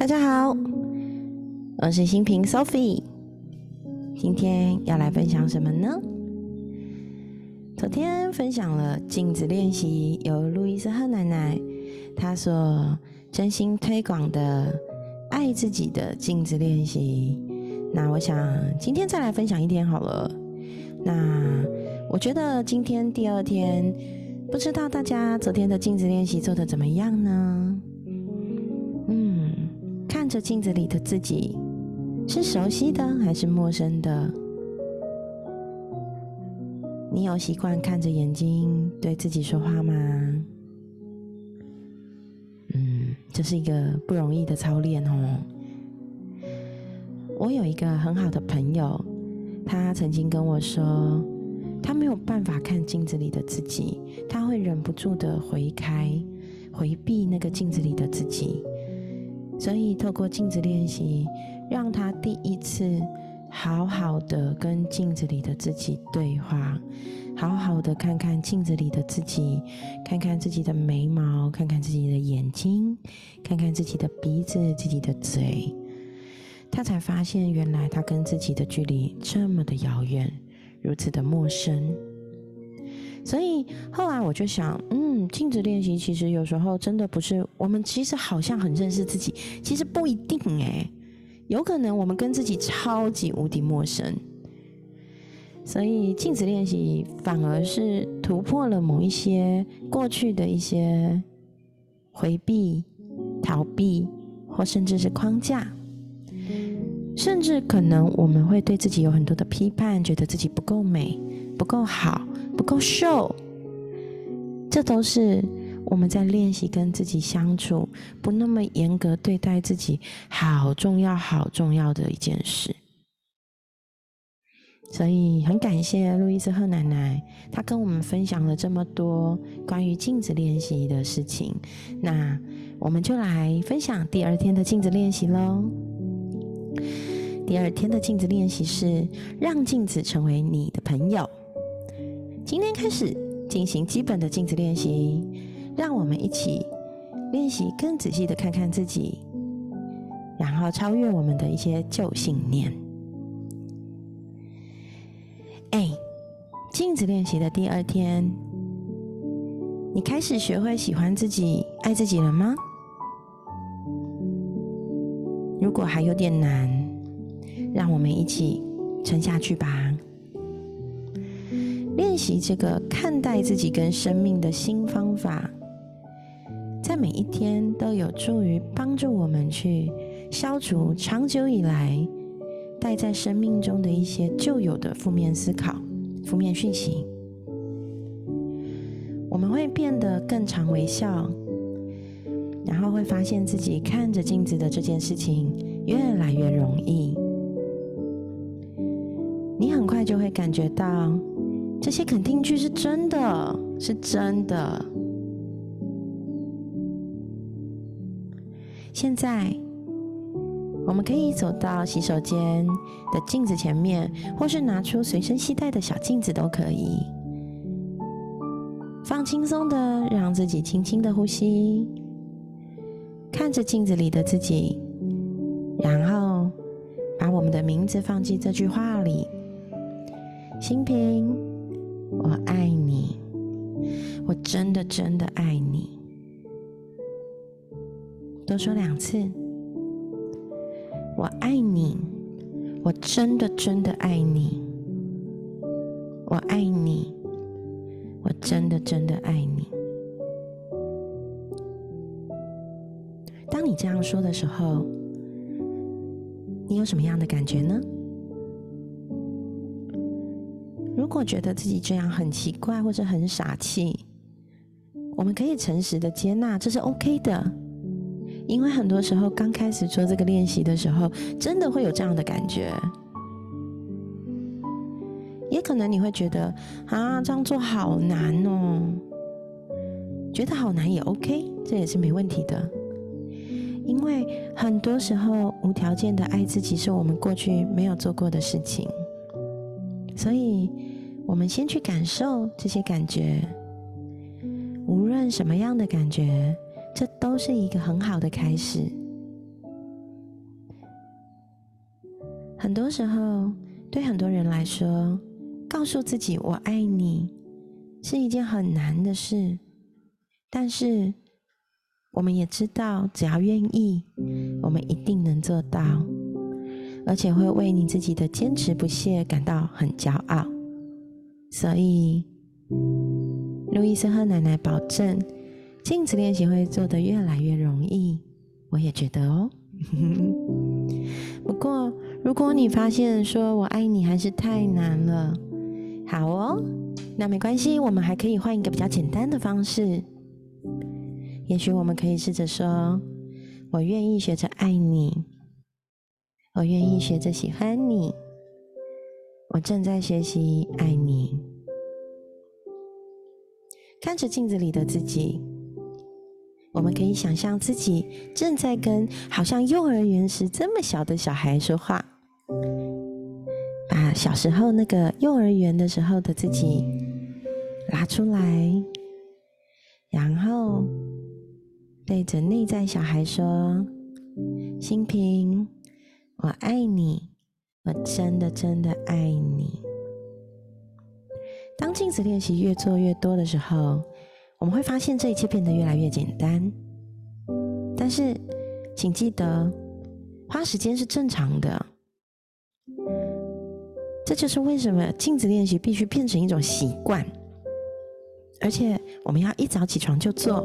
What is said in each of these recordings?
大家好，我是新平 Sophie，今天要来分享什么呢？昨天分享了镜子练习，由路易斯赫奶奶她所真心推广的爱自己的镜子练习。那我想今天再来分享一天好了。那我觉得今天第二天，不知道大家昨天的镜子练习做的怎么样呢？这镜子里的自己是熟悉的还是陌生的？你有习惯看着眼睛对自己说话吗？嗯，这是一个不容易的操练哦。我有一个很好的朋友，他曾经跟我说，他没有办法看镜子里的自己，他会忍不住的回开、回避那个镜子里的自己。所以，透过镜子练习，让他第一次好好的跟镜子里的自己对话，好好的看看镜子里的自己，看看自己的眉毛，看看自己的眼睛，看看自己的鼻子、自己的嘴，他才发现，原来他跟自己的距离这么的遥远，如此的陌生。所以后来我就想，嗯，镜子练习其实有时候真的不是我们其实好像很认识自己，其实不一定哎，有可能我们跟自己超级无敌陌生。所以镜子练习反而是突破了某一些过去的一些回避、逃避，或甚至是框架，甚至可能我们会对自己有很多的批判，觉得自己不够美、不够好。不够瘦，这都是我们在练习跟自己相处，不那么严格对待自己，好重要、好重要的一件事。所以很感谢路易斯赫奶奶，她跟我们分享了这么多关于镜子练习的事情。那我们就来分享第二天的镜子练习喽。第二天的镜子练习是让镜子成为你的朋友。今天开始进行基本的镜子练习，让我们一起练习更仔细的看看自己，然后超越我们的一些旧信念。哎，镜子练习的第二天，你开始学会喜欢自己、爱自己了吗？如果还有点难，让我们一起撑下去吧。练习这个看待自己跟生命的新方法，在每一天都有助于帮助我们去消除长久以来带在生命中的一些旧有的负面思考、负面讯息。我们会变得更常微笑，然后会发现自己看着镜子的这件事情越来越容易。你很快就会感觉到。这些肯定句是真的，是真的。现在，我们可以走到洗手间的镜子前面，或是拿出随身携带的小镜子都可以。放轻松的，让自己轻轻的呼吸，看着镜子里的自己，然后把我们的名字放进这句话里，心平。我爱你，我真的真的爱你。多说两次，我爱你，我真的真的爱你。我爱你，我真的真的爱你。当你这样说的时候，你有什么样的感觉呢？如果觉得自己这样很奇怪或者很傻气，我们可以诚实的接纳，这是 OK 的。因为很多时候刚开始做这个练习的时候，真的会有这样的感觉。也可能你会觉得啊，这样做好难哦，觉得好难也 OK，这也是没问题的。因为很多时候无条件的爱自己是我们过去没有做过的事情，所以。我们先去感受这些感觉，无论什么样的感觉，这都是一个很好的开始。很多时候，对很多人来说，告诉自己“我爱你”是一件很难的事。但是，我们也知道，只要愿意，我们一定能做到，而且会为你自己的坚持不懈感到很骄傲。所以，路易斯和奶奶保证，镜子练习会做得越来越容易。我也觉得哦。不过，如果你发现说我爱你还是太难了，好哦，那没关系，我们还可以换一个比较简单的方式。也许我们可以试着说：“我愿意学着爱你，我愿意学着喜欢你，我正在学习爱你。”看着镜子里的自己。我们可以想象自己正在跟好像幼儿园时这么小的小孩说话，把小时候那个幼儿园的时候的自己拉出来，然后对着内在小孩说：“新平，我爱你，我真的真的爱你。”当镜子练习越做越多的时候。我们会发现这一切变得越来越简单，但是请记得，花时间是正常的。这就是为什么镜子练习必须变成一种习惯，而且我们要一早起床就做。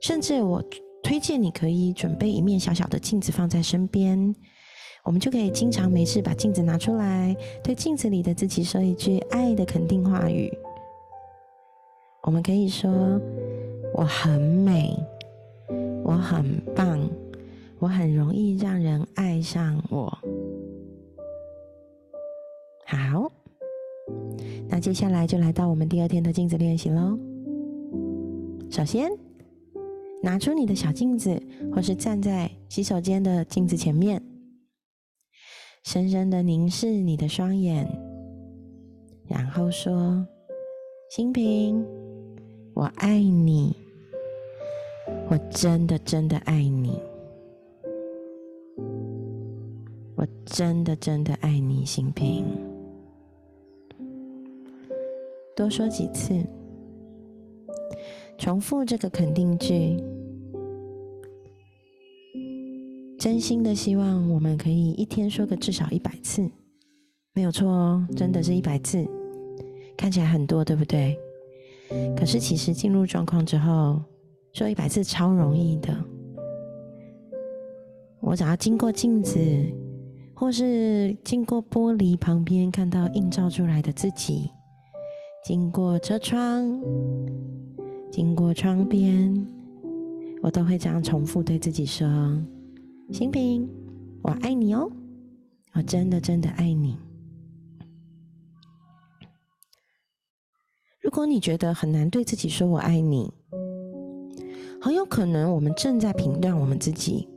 甚至我推荐你可以准备一面小小的镜子放在身边，我们就可以经常没事把镜子拿出来，对镜子里的自己说一句爱的肯定话语。我们可以说：“我很美，我很棒，我很容易让人爱上我。”好，那接下来就来到我们第二天的镜子练习喽。首先，拿出你的小镜子，或是站在洗手间的镜子前面，深深的凝视你的双眼，然后说：“新平。”我爱你，我真的真的爱你，我真的真的爱你，新平。多说几次，重复这个肯定句，真心的希望我们可以一天说个至少一百次，没有错哦，真的是一百次，看起来很多，对不对？可是，其实进入状况之后，说一百次超容易的。我只要经过镜子，或是经过玻璃旁边看到映照出来的自己，经过车窗，经过窗边，我都会这样重复对自己说：“新平，我爱你哦，我真的真的爱你。”如果你觉得很难对自己说“我爱你”，很有可能我们正在评断我们自己，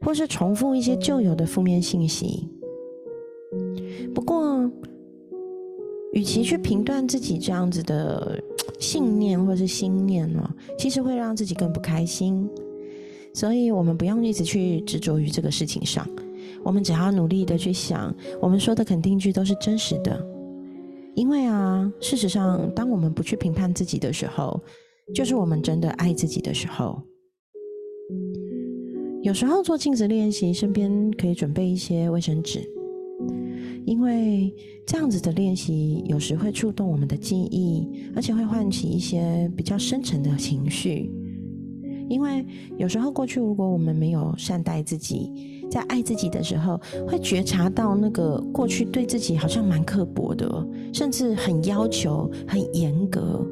或是重复一些旧有的负面信息。不过，与其去评断自己这样子的信念或是心念呢，其实会让自己更不开心。所以，我们不用一直去执着于这个事情上，我们只要努力的去想，我们说的肯定句都是真实的。因为啊，事实上，当我们不去评判自己的时候，就是我们真的爱自己的时候。有时候做镜子练习，身边可以准备一些卫生纸，因为这样子的练习有时会触动我们的记忆，而且会唤起一些比较深沉的情绪。因为有时候过去，如果我们没有善待自己。在爱自己的时候，会觉察到那个过去对自己好像蛮刻薄的，甚至很要求、很严格，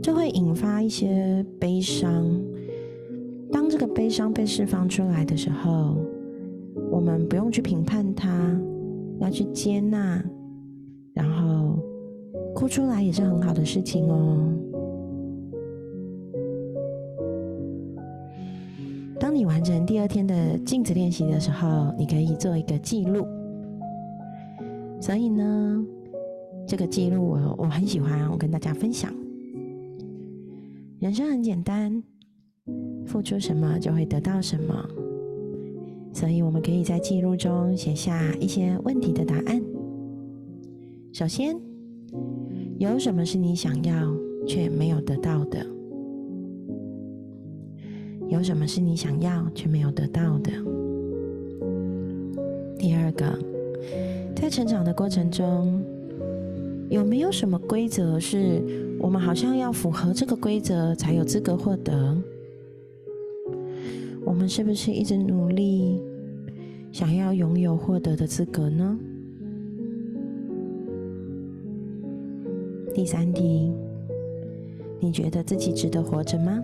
就会引发一些悲伤。当这个悲伤被释放出来的时候，我们不用去评判它，要去接纳，然后哭出来也是很好的事情哦。当你完成第二天的镜子练习的时候，你可以做一个记录。所以呢，这个记录我我很喜欢，我跟大家分享。人生很简单，付出什么就会得到什么。所以我们可以在记录中写下一些问题的答案。首先，有什么是你想要却没有得到的？有什么是你想要却没有得到的？第二个，在成长的过程中，有没有什么规则是我们好像要符合这个规则才有资格获得？我们是不是一直努力想要拥有获得的资格呢？第三题，你觉得自己值得活着吗？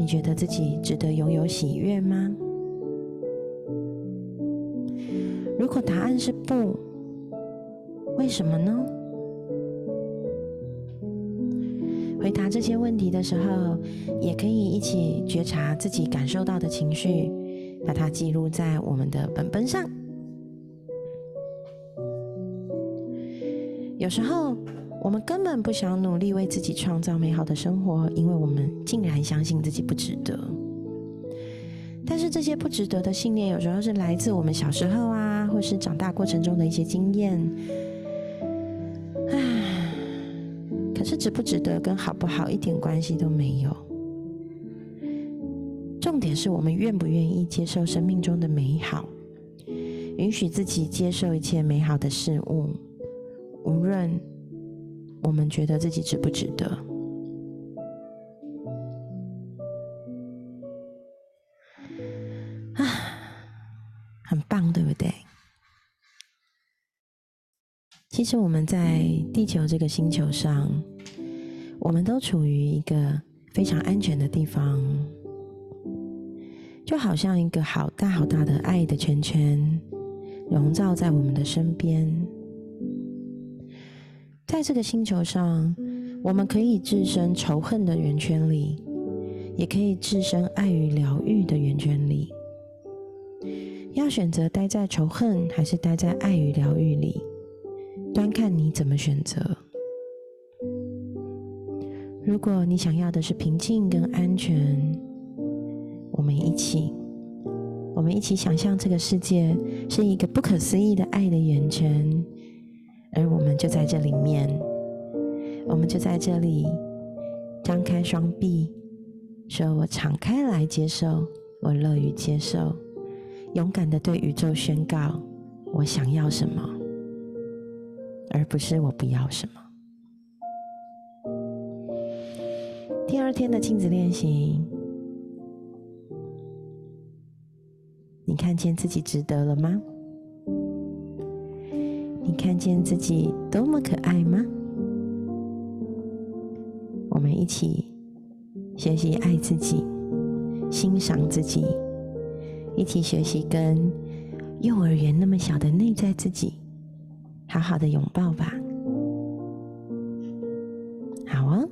你觉得自己值得拥有喜悦吗？如果答案是不，为什么呢？回答这些问题的时候，也可以一起觉察自己感受到的情绪，把它记录在我们的本本上。有时候。我们根本不想努力为自己创造美好的生活，因为我们竟然相信自己不值得。但是这些不值得的信念，有时候是来自我们小时候啊，或是长大过程中的一些经验。唉，可是值不值得跟好不好一点关系都没有。重点是我们愿不愿意接受生命中的美好，允许自己接受一切美好的事物，无论。我们觉得自己值不值得？啊，很棒，对不对？其实我们在地球这个星球上，我们都处于一个非常安全的地方，就好像一个好大好大的爱的圈圈，笼罩在我们的身边。在这个星球上，我们可以置身仇恨的圆圈里，也可以置身爱与疗愈的圆圈里。要选择待在仇恨，还是待在爱与疗愈里，端看你怎么选择。如果你想要的是平静跟安全，我们一起，我们一起想象这个世界是一个不可思议的爱的圆圈。而我们就在这里面，我们就在这里张开双臂，说我敞开来接受，我乐于接受，勇敢的对宇宙宣告我想要什么，而不是我不要什么。第二天的镜子练习，你看见自己值得了吗？看见自己多么可爱吗？我们一起学习爱自己，欣赏自己，一起学习跟幼儿园那么小的内在自己好好的拥抱吧。好啊，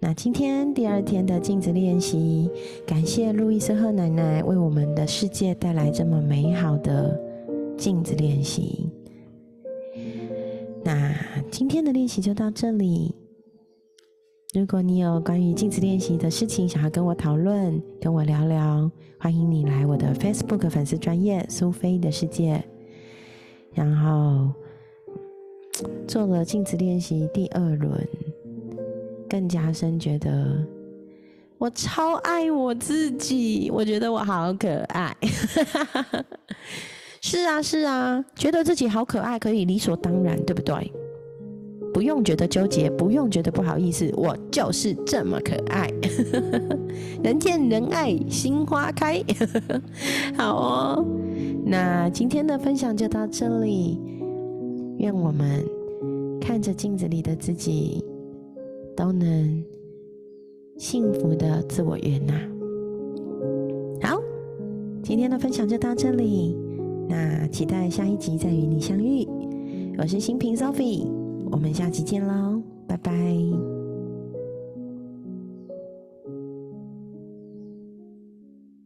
那今天第二天的镜子练习，感谢路易斯赫奶奶为我们的世界带来这么美好的镜子练习。那今天的练习就到这里。如果你有关于镜子练习的事情想要跟我讨论、跟我聊聊，欢迎你来我的 Facebook 粉丝专业苏菲的世界。然后做了镜子练习第二轮，更加深觉得我超爱我自己，我觉得我好可爱。是啊，是啊，觉得自己好可爱，可以理所当然，对不对？不用觉得纠结，不用觉得不好意思，我就是这么可爱。人见人爱，心花开。好哦，那今天的分享就到这里。愿我们看着镜子里的自己，都能幸福的自我悦纳。好，今天的分享就到这里。那期待下一集再与你相遇，我是新平 Sophie，我们下期见喽，拜拜。